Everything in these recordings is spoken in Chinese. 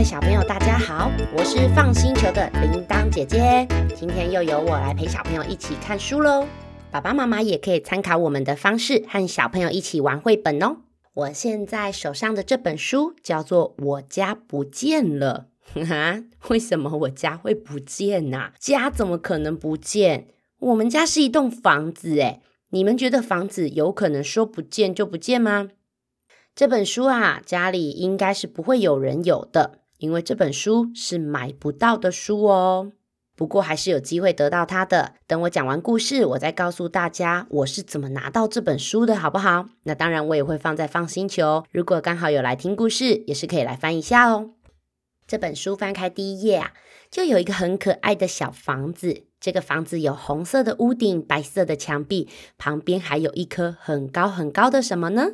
位小朋友，大家好，我是放星球的铃铛姐姐。今天又由我来陪小朋友一起看书喽。爸爸妈妈也可以参考我们的方式，和小朋友一起玩绘本哦。我现在手上的这本书叫做《我家不见了》。哈，为什么我家会不见呢？家怎么可能不见？我们家是一栋房子，诶你们觉得房子有可能说不见就不见吗？这本书啊，家里应该是不会有人有的，因为这本书是买不到的书哦。不过还是有机会得到它的。等我讲完故事，我再告诉大家我是怎么拿到这本书的，好不好？那当然，我也会放在放星球。如果刚好有来听故事，也是可以来翻一下哦。这本书翻开第一页啊，就有一个很可爱的小房子。这个房子有红色的屋顶，白色的墙壁，旁边还有一棵很高很高的什么呢？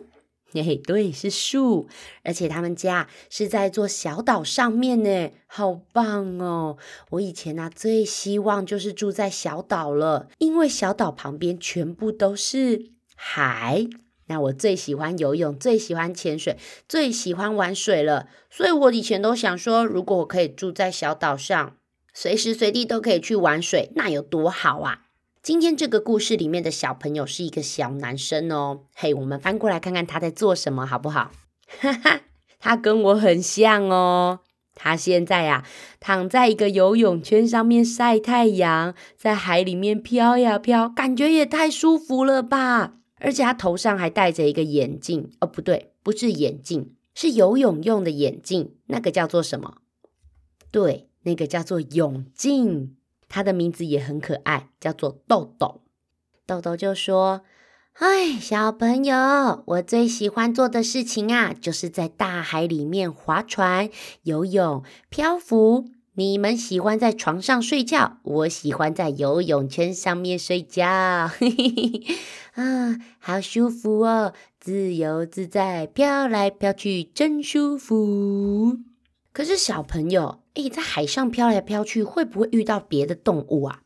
嘿嘿，对，是树，而且他们家是在一座小岛上面呢，好棒哦！我以前呢最希望就是住在小岛了，因为小岛旁边全部都是海。那我最喜欢游泳，最喜欢潜水，最喜欢玩水了，所以我以前都想说，如果我可以住在小岛上，随时随地都可以去玩水，那有多好啊！今天这个故事里面的小朋友是一个小男生哦，嘿，我们翻过来看看他在做什么，好不好？哈哈，他跟我很像哦。他现在呀，躺在一个游泳圈上面晒太阳，在海里面飘呀飘，感觉也太舒服了吧！而且他头上还戴着一个眼镜，哦，不对，不是眼镜，是游泳用的眼镜，那个叫做什么？对，那个叫做泳镜。他的名字也很可爱，叫做豆豆。豆豆就说：“哎，小朋友，我最喜欢做的事情啊，就是在大海里面划船、游泳、漂浮。你们喜欢在床上睡觉，我喜欢在游泳圈上面睡觉。嘿嘿嘿，啊，好舒服哦，自由自在，飘来飘去，真舒服。可是小朋友。”诶，在海上飘来飘去，会不会遇到别的动物啊？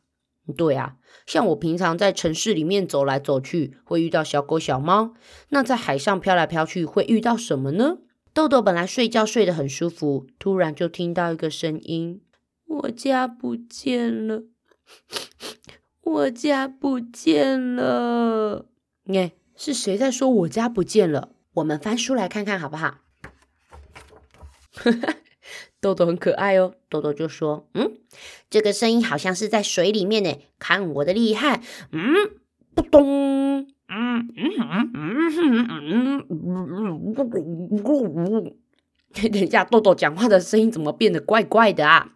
对啊，像我平常在城市里面走来走去，会遇到小狗、小猫。那在海上飘来飘去，会遇到什么呢？豆豆本来睡觉睡得很舒服，突然就听到一个声音：“我家不见了，我家不见了。”哎，是谁在说我家不见了？我们翻书来看看好不好？豆豆很可爱哦，豆豆就说：“嗯，这个声音好像是在水里面呢，看我的厉害！嗯，扑咚，嗯嗯嗯嗯嗯嗯嗯嗯嗯嗯嗯，等一下，豆豆讲话的声音怎么变得怪怪的啊？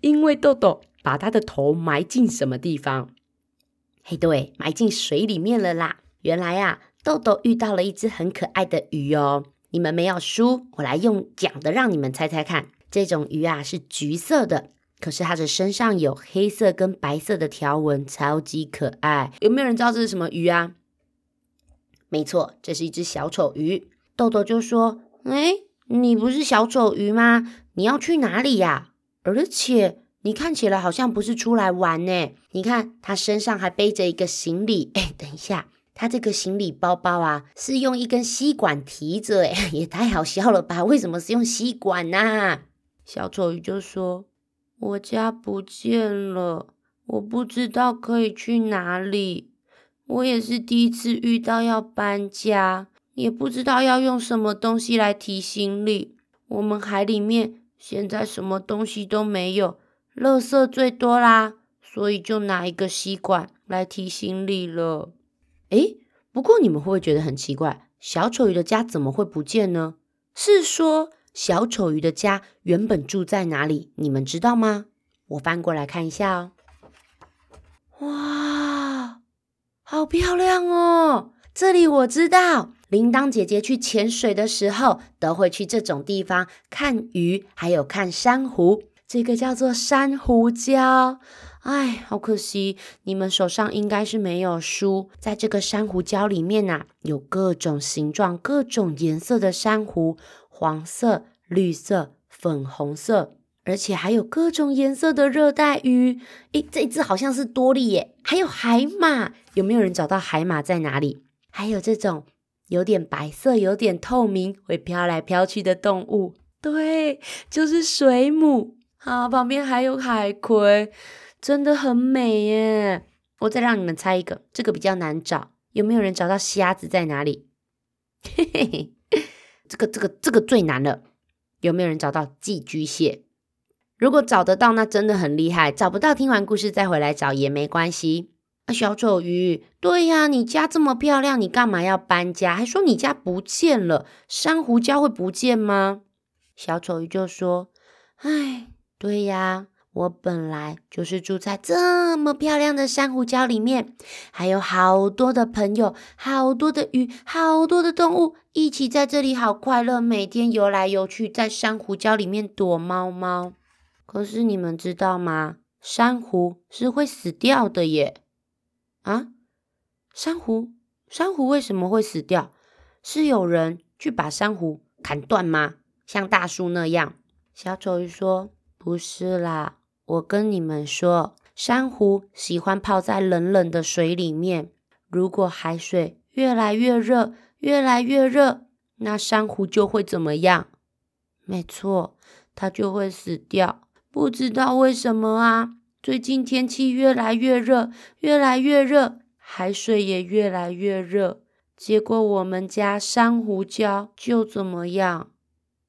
因为豆豆把他的头埋进什么地方？嘿，对，埋进水里面了啦。原来啊，豆豆遇到了一只很可爱的鱼哦。”你们没有输，我来用讲的让你们猜猜看。这种鱼啊是橘色的，可是它的身上有黑色跟白色的条纹，超级可爱。有没有人知道这是什么鱼啊？没错，这是一只小丑鱼。豆豆就说：“哎，你不是小丑鱼吗？你要去哪里呀？而且你看起来好像不是出来玩呢。你看，它身上还背着一个行李。哎，等一下。”他这个行李包包啊，是用一根吸管提着，哎，也太好笑了吧？为什么是用吸管呢？小丑鱼就说：“我家不见了，我不知道可以去哪里。我也是第一次遇到要搬家，也不知道要用什么东西来提行李。我们海里面现在什么东西都没有，垃圾最多啦，所以就拿一个吸管来提行李了。”诶，不过你们会不会觉得很奇怪？小丑鱼的家怎么会不见呢？是说小丑鱼的家原本住在哪里？你们知道吗？我翻过来看一下哦。哇，好漂亮哦！这里我知道，铃铛姐姐去潜水的时候都会去这种地方看鱼，还有看珊瑚。这个叫做珊瑚礁。哎，好可惜，你们手上应该是没有书。在这个珊瑚礁里面呐，有各种形状、各种颜色的珊瑚，黄色、绿色、粉红色，而且还有各种颜色的热带鱼。诶，这只好像是多利耶，还有海马。有没有人找到海马在哪里？还有这种有点白色、有点透明、会飘来飘去的动物。对，就是水母啊，旁边还有海葵，真的很美耶。我再让你们猜一个，这个比较难找，有没有人找到虾子在哪里？嘿嘿嘿，这个这个这个最难了，有没有人找到寄居蟹？如果找得到，那真的很厉害；找不到，听完故事再回来找也没关系。啊，小丑鱼，对呀，你家这么漂亮，你干嘛要搬家？还说你家不见了，珊瑚礁会不见吗？小丑鱼就说：“哎，对呀。”我本来就是住在这么漂亮的珊瑚礁里面，还有好多的朋友，好多的鱼，好多的动物，一起在这里好快乐，每天游来游去，在珊瑚礁里面躲猫猫。可是你们知道吗？珊瑚是会死掉的耶！啊，珊瑚，珊瑚为什么会死掉？是有人去把珊瑚砍断吗？像大树那样？小丑鱼说：“不是啦。”我跟你们说，珊瑚喜欢泡在冷冷的水里面。如果海水越来越热，越来越热，那珊瑚就会怎么样？没错，它就会死掉。不知道为什么啊？最近天气越来越热，越来越热，海水也越来越热。结果我们家珊瑚礁就怎么样？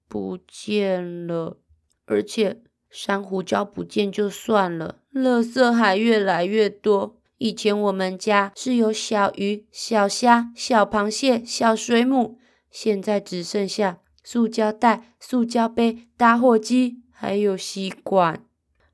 不见了，而且。珊瑚礁不见就算了，垃圾还越来越多。以前我们家是有小鱼、小虾、小螃蟹、小水母，现在只剩下塑胶袋、塑胶杯、打火机，还有吸管。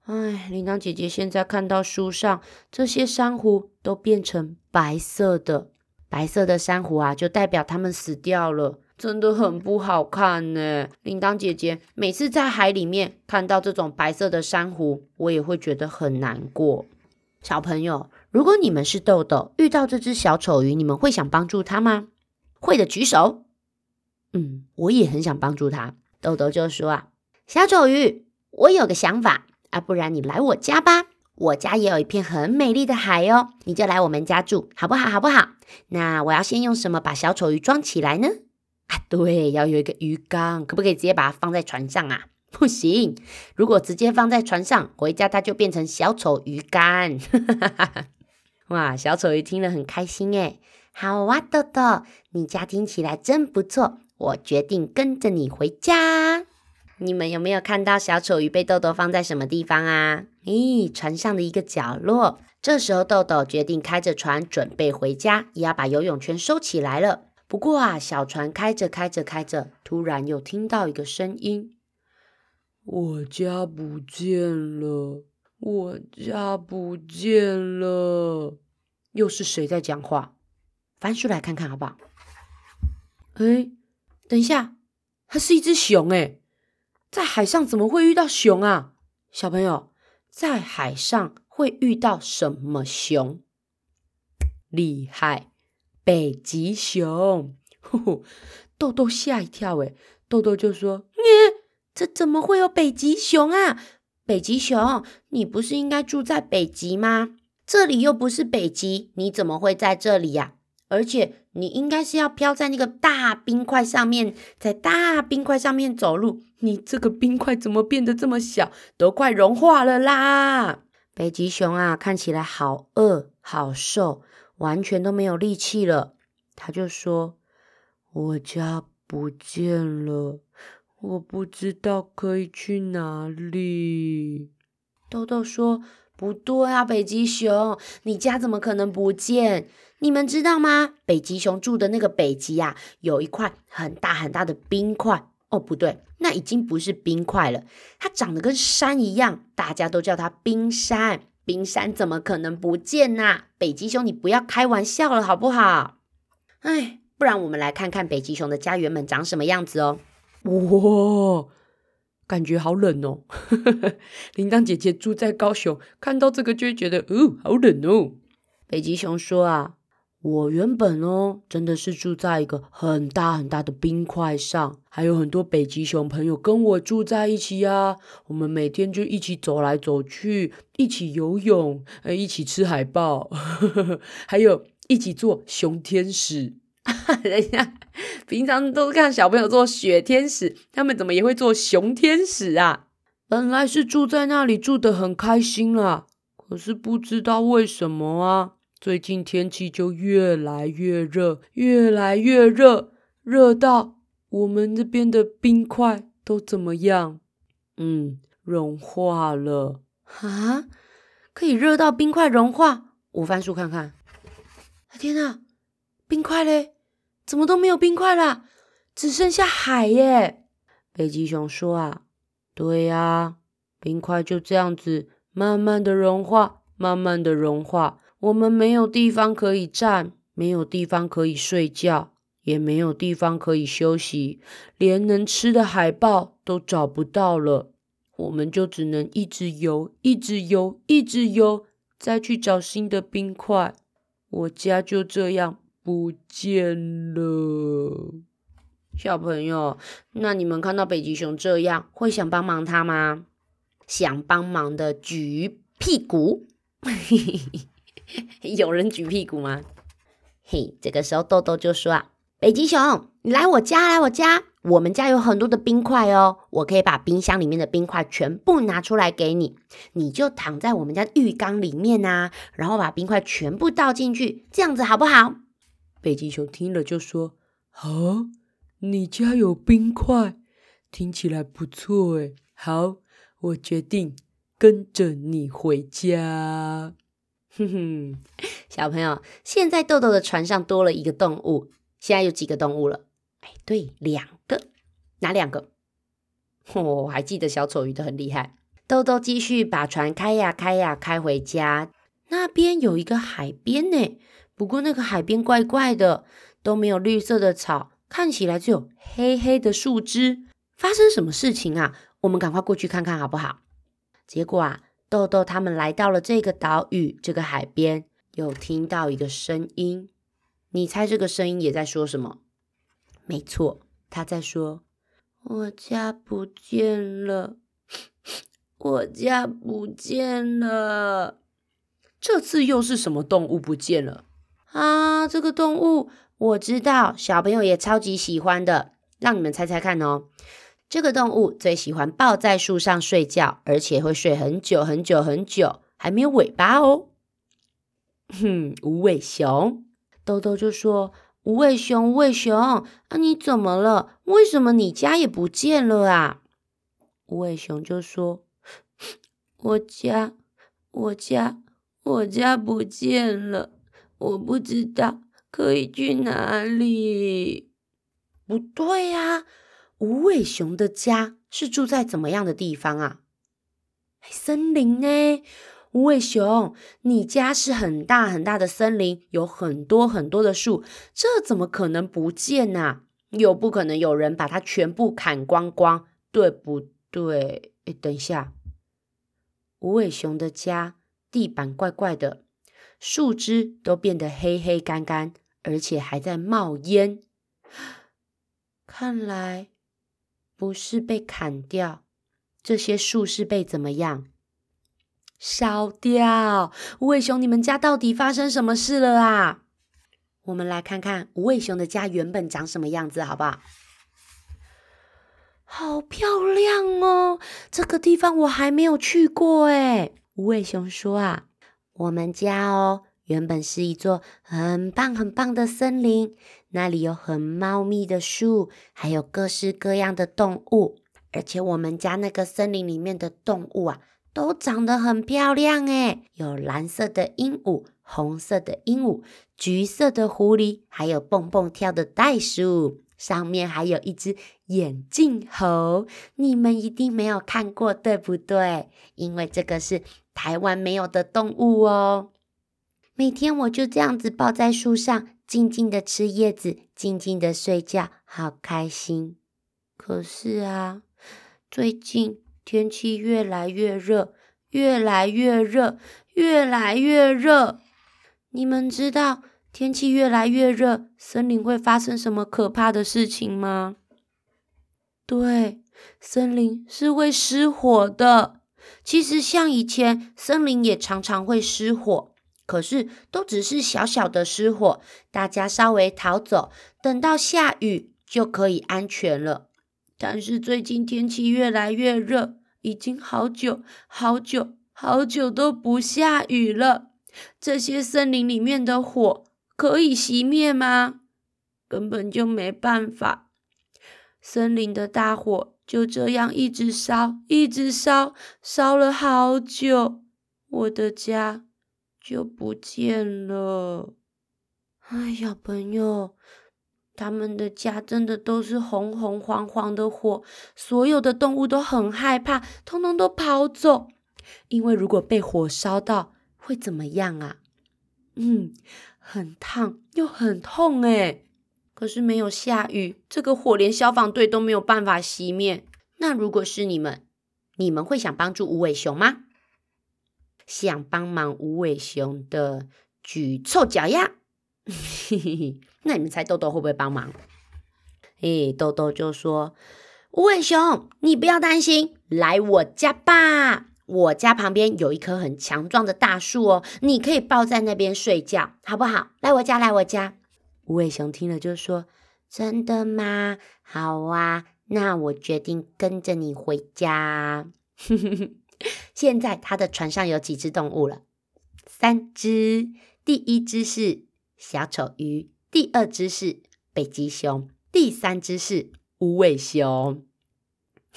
唉，铃铛姐姐现在看到书上这些珊瑚都变成白色的，白色的珊瑚啊，就代表它们死掉了。真的很不好看呢，铃铛姐姐每次在海里面看到这种白色的珊瑚，我也会觉得很难过。小朋友，如果你们是豆豆，遇到这只小丑鱼，你们会想帮助它吗？会的举手。嗯，我也很想帮助它。豆豆就说啊，小丑鱼，我有个想法啊，不然你来我家吧，我家也有一片很美丽的海哦，你就来我们家住好不好？好不好？那我要先用什么把小丑鱼装起来呢？对，要有一个鱼缸，可不可以直接把它放在船上啊？不行，如果直接放在船上，回家它就变成小丑鱼干。哇，小丑鱼听了很开心诶好啊，豆豆，你家听起来真不错，我决定跟着你回家。你们有没有看到小丑鱼被豆豆放在什么地方啊？咦，船上的一个角落。这时候豆豆决定开着船准备回家，也要把游泳圈收起来了。不过啊，小船开着开着开着，突然又听到一个声音：“我家不见了，我家不见了。”又是谁在讲话？翻出来看看好不好？哎，等一下，它是一只熊哎，在海上怎么会遇到熊啊？小朋友，在海上会遇到什么熊？厉害！北极熊，豆豆吓一跳，诶豆豆就说：“耶，这怎么会有北极熊啊？北极熊，你不是应该住在北极吗？这里又不是北极，你怎么会在这里呀？而且你应该是要飘在那个大冰块上面，在大冰块上面走路。你这个冰块怎么变得这么小，都快融化了啦！北极熊啊，看起来好饿，好瘦。”完全都没有力气了，他就说：“我家不见了，我不知道可以去哪里。”豆豆说：“不对啊，北极熊，你家怎么可能不见？你们知道吗？北极熊住的那个北极呀，有一块很大很大的冰块。哦，不对，那已经不是冰块了，它长得跟山一样，大家都叫它冰山。”冰山怎么可能不见呐？北极熊，你不要开玩笑了，好不好？哎，不然我们来看看北极熊的家园们长什么样子哦。哇，感觉好冷哦！铃铛姐姐住在高雄，看到这个就会觉得，哦，好冷哦。北极熊说啊。我原本哦，真的是住在一个很大很大的冰块上，还有很多北极熊朋友跟我住在一起呀。我们每天就一起走来走去，一起游泳，呃，一起吃海豹，还有一起做熊天使。等一下，平常都看小朋友做雪天使，他们怎么也会做熊天使啊？本来是住在那里住得很开心啦，可是不知道为什么啊，最近天气就越来越热，越来越热，热到我们这边的冰块都怎么样？嗯，融化了啊！可以热到冰块融化？我翻书看看。天哪，冰块嘞？怎么都没有冰块啦？只剩下海耶！北极熊说啊。对呀，冰块就这样子慢慢的融化，慢慢的融化。我们没有地方可以站，没有地方可以睡觉，也没有地方可以休息，连能吃的海豹都找不到了。我们就只能一直游，一直游，一直游，再去找新的冰块。我家就这样不见了。小朋友，那你们看到北极熊这样，会想帮忙它吗？想帮忙的举屁股，有人举屁股吗？嘿，这个时候豆豆就说啊：“北极熊，你来我家，来我家，我们家有很多的冰块哦，我可以把冰箱里面的冰块全部拿出来给你，你就躺在我们家浴缸里面啊，然后把冰块全部倒进去，这样子好不好？”北极熊听了就说：“好。”你家有冰块，听起来不错诶。好，我决定跟着你回家。哼哼，小朋友，现在豆豆的船上多了一个动物，现在有几个动物了？哎，对，两个。哪两个？我还记得小丑鱼的很厉害。豆豆继续把船开呀开呀开回家。那边有一个海边呢，不过那个海边怪怪的，都没有绿色的草。看起来只有黑黑的树枝，发生什么事情啊？我们赶快过去看看好不好？结果啊，豆豆他们来到了这个岛屿，这个海边，有听到一个声音。你猜这个声音也在说什么？没错，他在说：“我家不见了，我家不见了。”这次又是什么动物不见了啊？这个动物。我知道小朋友也超级喜欢的，让你们猜猜看哦。这个动物最喜欢抱在树上睡觉，而且会睡很久很久很久，还没有尾巴哦。哼，无尾熊，豆豆就说：“无尾熊，无尾熊，啊，你怎么了？为什么你家也不见了啊？”无尾熊就说：“我家，我家，我家不见了，我不知道。”可以去哪里？不对呀，无尾熊的家是住在怎么样的地方啊？森林呢？无尾熊，你家是很大很大的森林，有很多很多的树，这怎么可能不见呢？又不可能有人把它全部砍光光，对不对？哎，等一下，无尾熊的家地板怪怪的，树枝都变得黑黑干干。而且还在冒烟，看来不是被砍掉，这些树是被怎么样烧掉？无尾熊，你们家到底发生什么事了啊？我们来看看无尾熊的家原本长什么样子，好不好？好漂亮哦！这个地方我还没有去过哎。无尾熊说啊，我们家哦。原本是一座很棒很棒的森林，那里有很茂密的树，还有各式各样的动物。而且我们家那个森林里面的动物啊，都长得很漂亮诶，有蓝色的鹦鹉、红色的鹦鹉、橘色的狐狸，还有蹦蹦跳的袋鼠，上面还有一只眼镜猴。你们一定没有看过，对不对？因为这个是台湾没有的动物哦。每天我就这样子抱在树上，静静的吃叶子，静静的睡觉，好开心。可是啊，最近天气越来越热，越来越热，越来越热。你们知道天气越来越热，森林会发生什么可怕的事情吗？对，森林是会失火的。其实像以前，森林也常常会失火。可是都只是小小的失火，大家稍微逃走，等到下雨就可以安全了。但是最近天气越来越热，已经好久好久好久都不下雨了。这些森林里面的火可以熄灭吗？根本就没办法。森林的大火就这样一直烧，一直烧，烧了好久，我的家就不见了。哎，小朋友，他们的家真的都是红红黄黄的火，所有的动物都很害怕，通通都跑走，因为如果被火烧到，会怎么样啊？嗯，很烫又很痛哎。可是没有下雨，这个火连消防队都没有办法熄灭。那如果是你们，你们会想帮助无尾熊吗？想帮忙无尾熊的举臭脚丫。那你们猜豆豆会不会帮忙？诶，豆豆就说：“无尾熊，你不要担心，来我家吧。我家旁边有一棵很强壮的大树哦，你可以抱在那边睡觉，好不好？来我家，来我家。”无尾熊听了就说：“真的吗？好啊，那我决定跟着你回家。”现在他的船上有几只动物了？三只。第一只是小丑鱼，第二只是北极熊，第三只是无尾熊。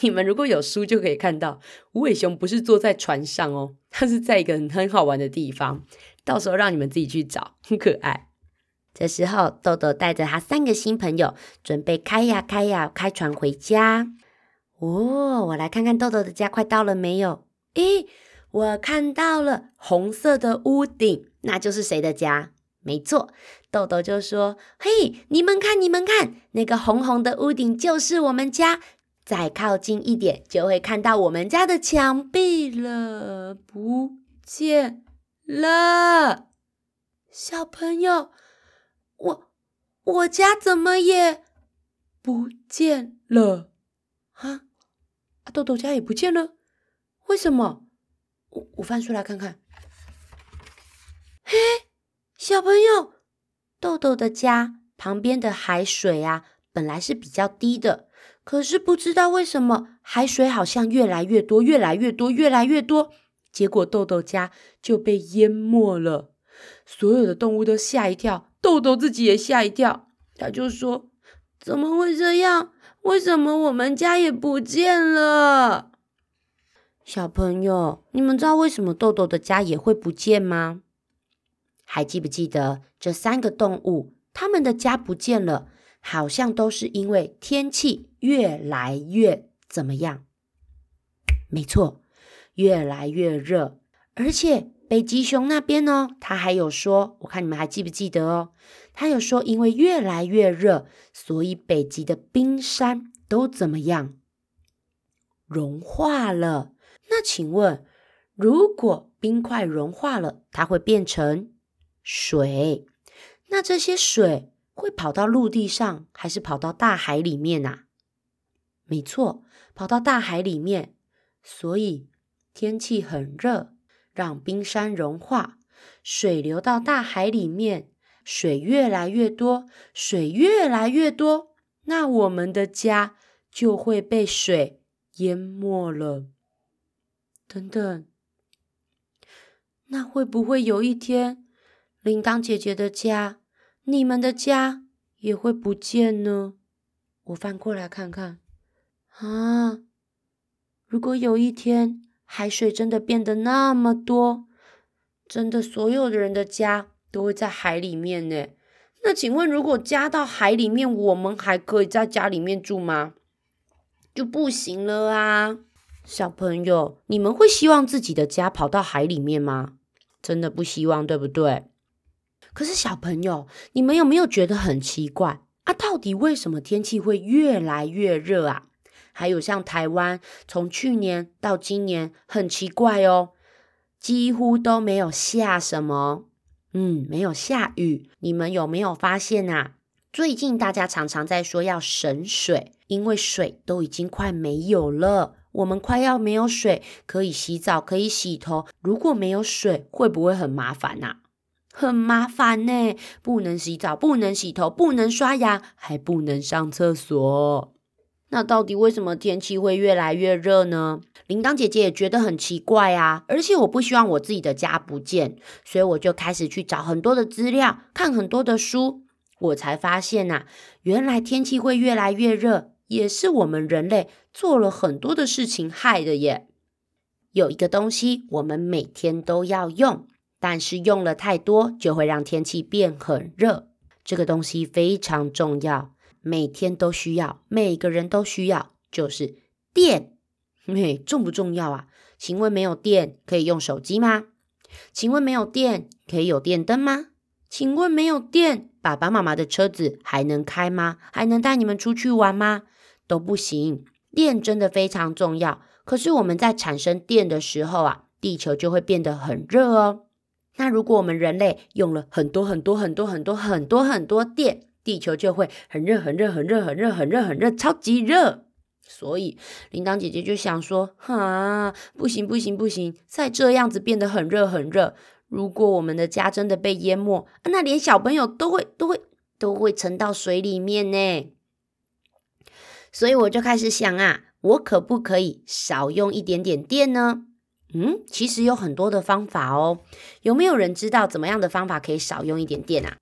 你们如果有书就可以看到，无尾熊不是坐在船上哦，它是在一个很好玩的地方。到时候让你们自己去找，很可爱。这时候，豆豆带着他三个新朋友，准备开呀开呀开船回家。哦，我来看看豆豆的家快到了没有？诶，我看到了红色的屋顶，那就是谁的家？没错，豆豆就说：“嘿，你们看，你们看，那个红红的屋顶就是我们家。再靠近一点，就会看到我们家的墙壁了。不见了，小朋友。”我我家怎么也不见了啊？豆豆家也不见了，为什么？我我翻出来看看。嘿，小朋友，豆豆的家旁边的海水啊，本来是比较低的，可是不知道为什么海水好像越来越多，越来越多，越来越多，结果豆豆家就被淹没了，所有的动物都吓一跳。豆豆自己也吓一跳，他就说：“怎么会这样？为什么我们家也不见了？”小朋友，你们知道为什么豆豆的家也会不见吗？还记不记得这三个动物，他们的家不见了，好像都是因为天气越来越怎么样？没错，越来越热，而且。北极熊那边呢？他还有说，我看你们还记不记得哦？他有说，因为越来越热，所以北极的冰山都怎么样？融化了。那请问，如果冰块融化了，它会变成水？那这些水会跑到陆地上，还是跑到大海里面呐？没错，跑到大海里面。所以天气很热。让冰山融化，水流到大海里面，水越来越多，水越来越多，那我们的家就会被水淹没了。等等，那会不会有一天，铃铛姐姐的家，你们的家也会不见呢？我翻过来看看，啊，如果有一天。海水真的变得那么多，真的所有的人的家都会在海里面呢？那请问，如果加到海里面，我们还可以在家里面住吗？就不行了啊！小朋友，你们会希望自己的家跑到海里面吗？真的不希望，对不对？可是小朋友，你们有没有觉得很奇怪啊？到底为什么天气会越来越热啊？还有像台湾，从去年到今年很奇怪哦，几乎都没有下什么，嗯，没有下雨。你们有没有发现啊？最近大家常常在说要省水，因为水都已经快没有了，我们快要没有水可以洗澡，可以洗头。如果没有水，会不会很麻烦呐？很麻烦呢，不能洗澡，不能洗头，不能刷牙，还不能上厕所。那到底为什么天气会越来越热呢？铃铛姐姐也觉得很奇怪啊，而且我不希望我自己的家不见，所以我就开始去找很多的资料，看很多的书，我才发现呐，原来天气会越来越热，也是我们人类做了很多的事情害的耶。有一个东西我们每天都要用，但是用了太多就会让天气变很热，这个东西非常重要。每天都需要，每个人都需要，就是电。嘿，重不重要啊？请问没有电可以用手机吗？请问没有电可以有电灯吗？请问没有电，爸爸妈妈的车子还能开吗？还能带你们出去玩吗？都不行。电真的非常重要。可是我们在产生电的时候啊，地球就会变得很热哦。那如果我们人类用了很多很多很多很多很多很多电，地球就会很热，很热，很热，很热，很热，很热，超级热。所以铃铛姐姐就想说：哈，不行，不行，不行！再这样子变得很热，很热。如果我们的家真的被淹没，那连小朋友都会，都会，都会沉到水里面呢。所以我就开始想啊，我可不可以少用一点点电呢？嗯，其实有很多的方法哦。有没有人知道怎么样的方法可以少用一点电啊？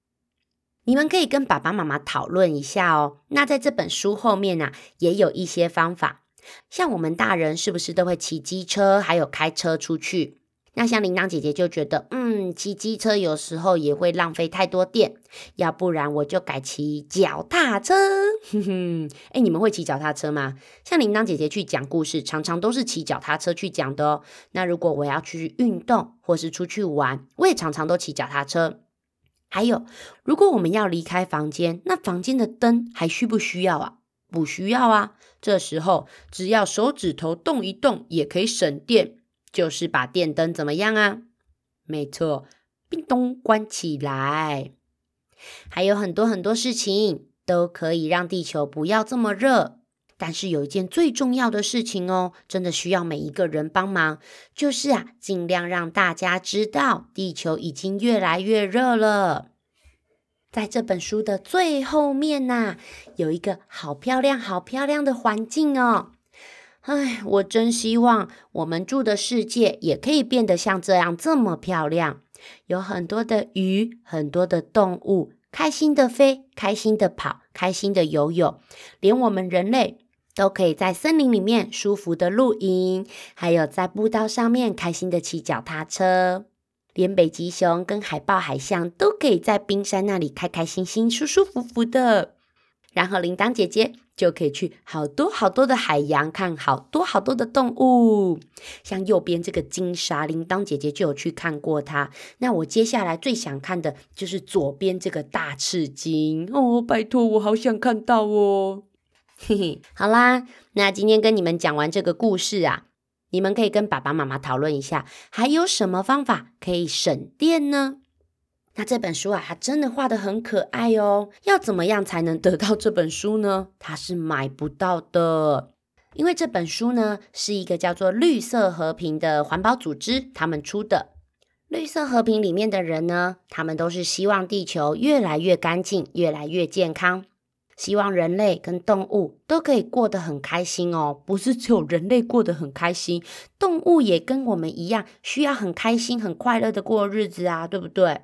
你们可以跟爸爸妈妈讨论一下哦。那在这本书后面呢，也有一些方法。像我们大人是不是都会骑机车，还有开车出去？那像铃铛姐姐就觉得，嗯，骑机车有时候也会浪费太多电，要不然我就改骑脚踏车。哼哼，哎，你们会骑脚踏车吗？像铃铛姐姐去讲故事，常常都是骑脚踏车去讲的哦。那如果我要去运动或是出去玩，我也常常都骑脚踏车。还有，如果我们要离开房间，那房间的灯还需不需要啊？不需要啊。这时候只要手指头动一动，也可以省电，就是把电灯怎么样啊？没错，叮咚关起来。还有很多很多事情都可以让地球不要这么热。但是有一件最重要的事情哦，真的需要每一个人帮忙，就是啊，尽量让大家知道地球已经越来越热了。在这本书的最后面呐，有一个好漂亮、好漂亮的环境哦。哎，我真希望我们住的世界也可以变得像这样这么漂亮，有很多的鱼，很多的动物，开心的飞，开心的跑，开心的游泳，连我们人类。都可以在森林里面舒服的露营，还有在步道上面开心的骑脚踏车，连北极熊跟海豹、海象都可以在冰山那里开开心心、舒舒服服的。然后铃铛姐姐就可以去好多好多的海洋看好多好多的动物，像右边这个金鲨，铃铛姐姐就有去看过它。那我接下来最想看的就是左边这个大赤鲸 哦，拜托，我好想看到哦。嘿嘿，好啦，那今天跟你们讲完这个故事啊，你们可以跟爸爸妈妈讨论一下，还有什么方法可以省电呢？那这本书啊，它真的画的很可爱哦。要怎么样才能得到这本书呢？它是买不到的，因为这本书呢是一个叫做“绿色和平”的环保组织他们出的。绿色和平里面的人呢，他们都是希望地球越来越干净，越来越健康。希望人类跟动物都可以过得很开心哦，不是只有人类过得很开心，动物也跟我们一样，需要很开心、很快乐的过日子啊，对不对？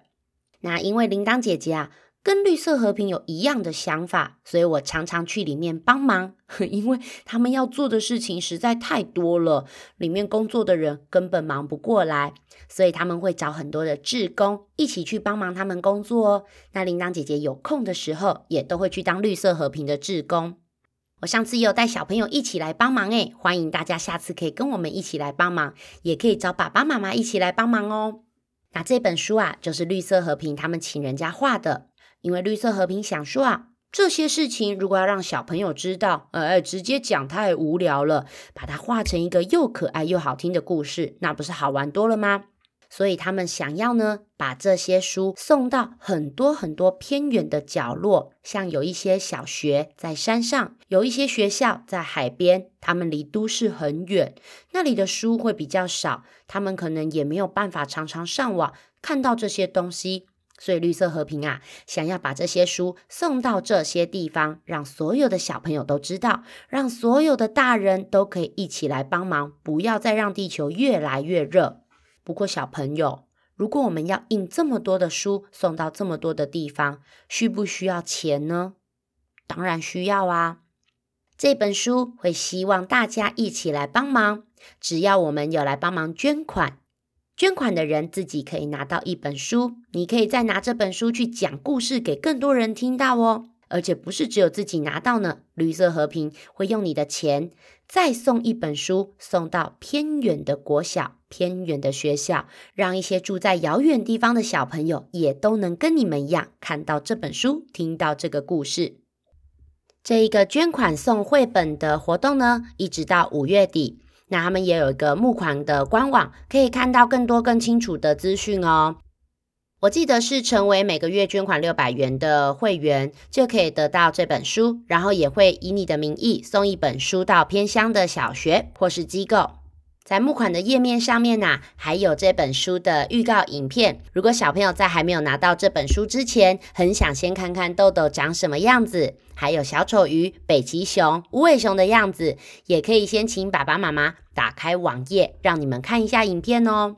那因为铃铛姐姐啊。跟绿色和平有一样的想法，所以我常常去里面帮忙，因为他们要做的事情实在太多了，里面工作的人根本忙不过来，所以他们会找很多的志工一起去帮忙他们工作哦。那铃铛姐姐有空的时候，也都会去当绿色和平的志工。我上次也有带小朋友一起来帮忙，诶，欢迎大家下次可以跟我们一起来帮忙，也可以找爸爸妈妈一起来帮忙哦。那这本书啊，就是绿色和平他们请人家画的。因为绿色和平想说啊，这些事情如果要让小朋友知道，呃，直接讲太无聊了，把它画成一个又可爱又好听的故事，那不是好玩多了吗？所以他们想要呢，把这些书送到很多很多偏远的角落，像有一些小学在山上，有一些学校在海边，他们离都市很远，那里的书会比较少，他们可能也没有办法常常上网看到这些东西。所以绿色和平啊，想要把这些书送到这些地方，让所有的小朋友都知道，让所有的大人都可以一起来帮忙，不要再让地球越来越热。不过小朋友，如果我们要印这么多的书送到这么多的地方，需不需要钱呢？当然需要啊。这本书会希望大家一起来帮忙，只要我们有来帮忙捐款。捐款的人自己可以拿到一本书，你可以再拿这本书去讲故事给更多人听到哦。而且不是只有自己拿到呢，绿色和平会用你的钱再送一本书送到偏远的国小、偏远的学校，让一些住在遥远地方的小朋友也都能跟你们一样看到这本书，听到这个故事。这一个捐款送绘本的活动呢，一直到五月底。那他们也有一个募款的官网，可以看到更多更清楚的资讯哦。我记得是成为每个月捐款六百元的会员，就可以得到这本书，然后也会以你的名义送一本书到偏乡的小学或是机构。在募款的页面上面呐，还有这本书的预告影片。如果小朋友在还没有拿到这本书之前，很想先看看豆豆长什么样子，还有小丑鱼、北极熊、无尾熊的样子，也可以先请爸爸妈妈打开网页，让你们看一下影片哦。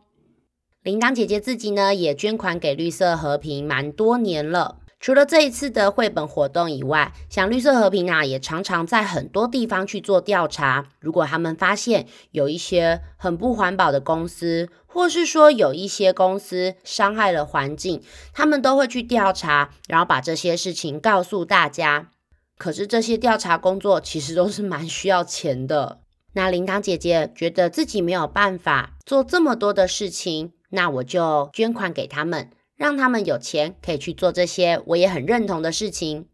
铃铛姐姐自己呢，也捐款给绿色和平蛮多年了。除了这一次的绘本活动以外，像绿色和平啊，也常常在很多地方去做调查。如果他们发现有一些很不环保的公司，或是说有一些公司伤害了环境，他们都会去调查，然后把这些事情告诉大家。可是这些调查工作其实都是蛮需要钱的。那铃铛姐姐觉得自己没有办法做这么多的事情，那我就捐款给他们。让他们有钱可以去做这些我也很认同的事情。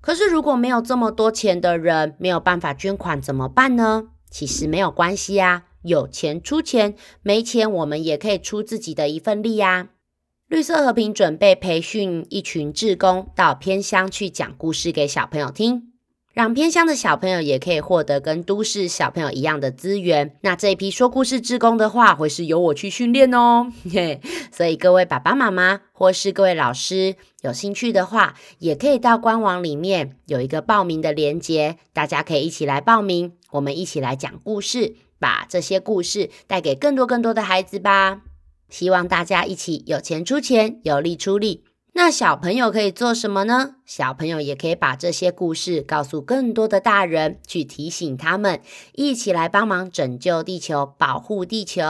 可是如果没有这么多钱的人没有办法捐款怎么办呢？其实没有关系啊，有钱出钱，没钱我们也可以出自己的一份力呀。绿色和平准备培训一群志工到偏乡去讲故事给小朋友听。让偏乡的小朋友也可以获得跟都市小朋友一样的资源。那这一批说故事志工的话，会是由我去训练哦。所以各位爸爸妈妈或是各位老师有兴趣的话，也可以到官网里面有一个报名的链接，大家可以一起来报名，我们一起来讲故事，把这些故事带给更多更多的孩子吧。希望大家一起有钱出钱，有力出力。那小朋友可以做什么呢？小朋友也可以把这些故事告诉更多的大人，去提醒他们，一起来帮忙拯救地球，保护地球。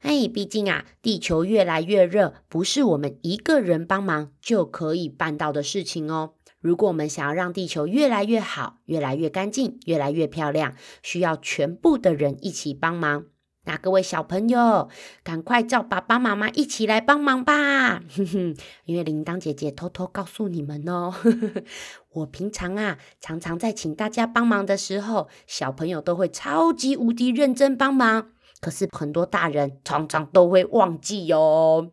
哎，毕竟啊，地球越来越热，不是我们一个人帮忙就可以办到的事情哦。如果我们想要让地球越来越好，越来越干净，越来越漂亮，需要全部的人一起帮忙。那各位小朋友，赶快叫爸爸妈妈一起来帮忙吧！哼哼，因为铃铛姐姐偷偷告诉你们哦，我平常啊，常常在请大家帮忙的时候，小朋友都会超级无敌认真帮忙，可是很多大人常常都会忘记哟。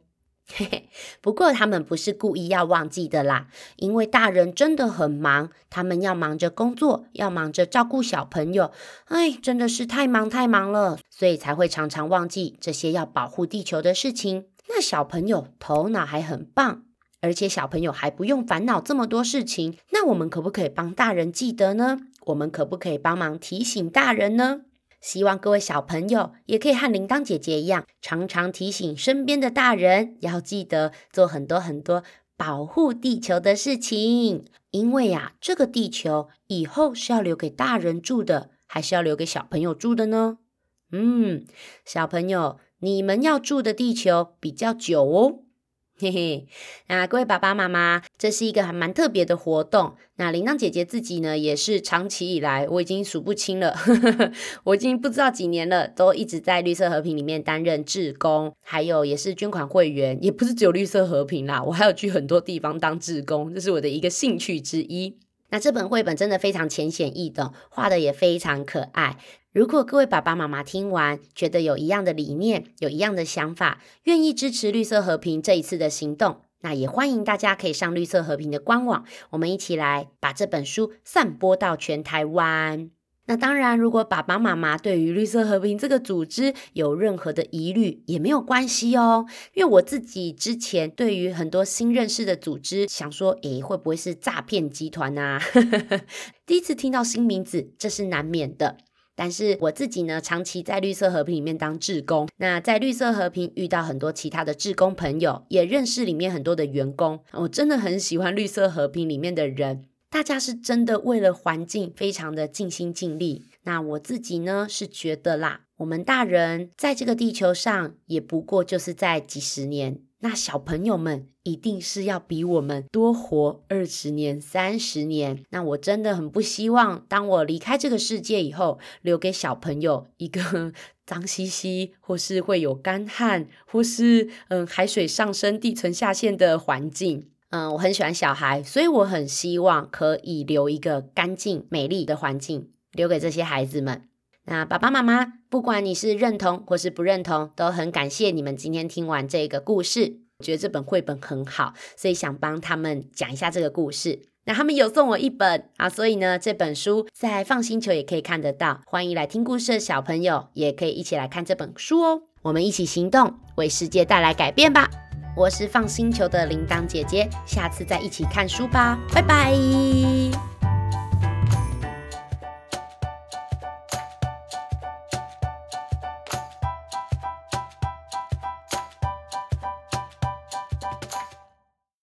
嘿嘿，不过他们不是故意要忘记的啦，因为大人真的很忙，他们要忙着工作，要忙着照顾小朋友，哎，真的是太忙太忙了，所以才会常常忘记这些要保护地球的事情。那小朋友头脑还很棒，而且小朋友还不用烦恼这么多事情，那我们可不可以帮大人记得呢？我们可不可以帮忙提醒大人呢？希望各位小朋友也可以和铃铛姐姐一样，常常提醒身边的大人，要记得做很多很多保护地球的事情。因为呀，这个地球以后是要留给大人住的，还是要留给小朋友住的呢？嗯，小朋友，你们要住的地球比较久哦。嘿嘿，那各位爸爸妈妈，这是一个还蛮特别的活动。那铃铛姐姐自己呢，也是长期以来，我已经数不清了，我已经不知道几年了，都一直在绿色和平里面担任志工，还有也是捐款会员，也不是只有绿色和平啦，我还有去很多地方当志工，这是我的一个兴趣之一。那这本绘本真的非常浅显易懂，画的也非常可爱。如果各位爸爸妈妈听完，觉得有一样的理念，有一样的想法，愿意支持绿色和平这一次的行动，那也欢迎大家可以上绿色和平的官网，我们一起来把这本书散播到全台湾。那当然，如果爸爸妈妈对于绿色和平这个组织有任何的疑虑，也没有关系哦。因为我自己之前对于很多新认识的组织，想说，诶，会不会是诈骗集团啊？第一次听到新名字，这是难免的。但是我自己呢，长期在绿色和平里面当志工，那在绿色和平遇到很多其他的志工朋友，也认识里面很多的员工，我真的很喜欢绿色和平里面的人。大家是真的为了环境非常的尽心尽力。那我自己呢是觉得啦，我们大人在这个地球上也不过就是在几十年，那小朋友们一定是要比我们多活二十年、三十年。那我真的很不希望，当我离开这个世界以后，留给小朋友一个 脏兮兮，或是会有干旱，或是嗯海水上升、地层下陷的环境。嗯，我很喜欢小孩，所以我很希望可以留一个干净、美丽的环境留给这些孩子们。那爸爸妈妈，不管你是认同或是不认同，都很感谢你们今天听完这个故事。觉得这本绘本很好，所以想帮他们讲一下这个故事。那他们有送我一本啊，所以呢，这本书在放星球也可以看得到。欢迎来听故事的小朋友，也可以一起来看这本书哦。我们一起行动，为世界带来改变吧。我是放星球的铃铛姐姐，下次再一起看书吧，拜拜。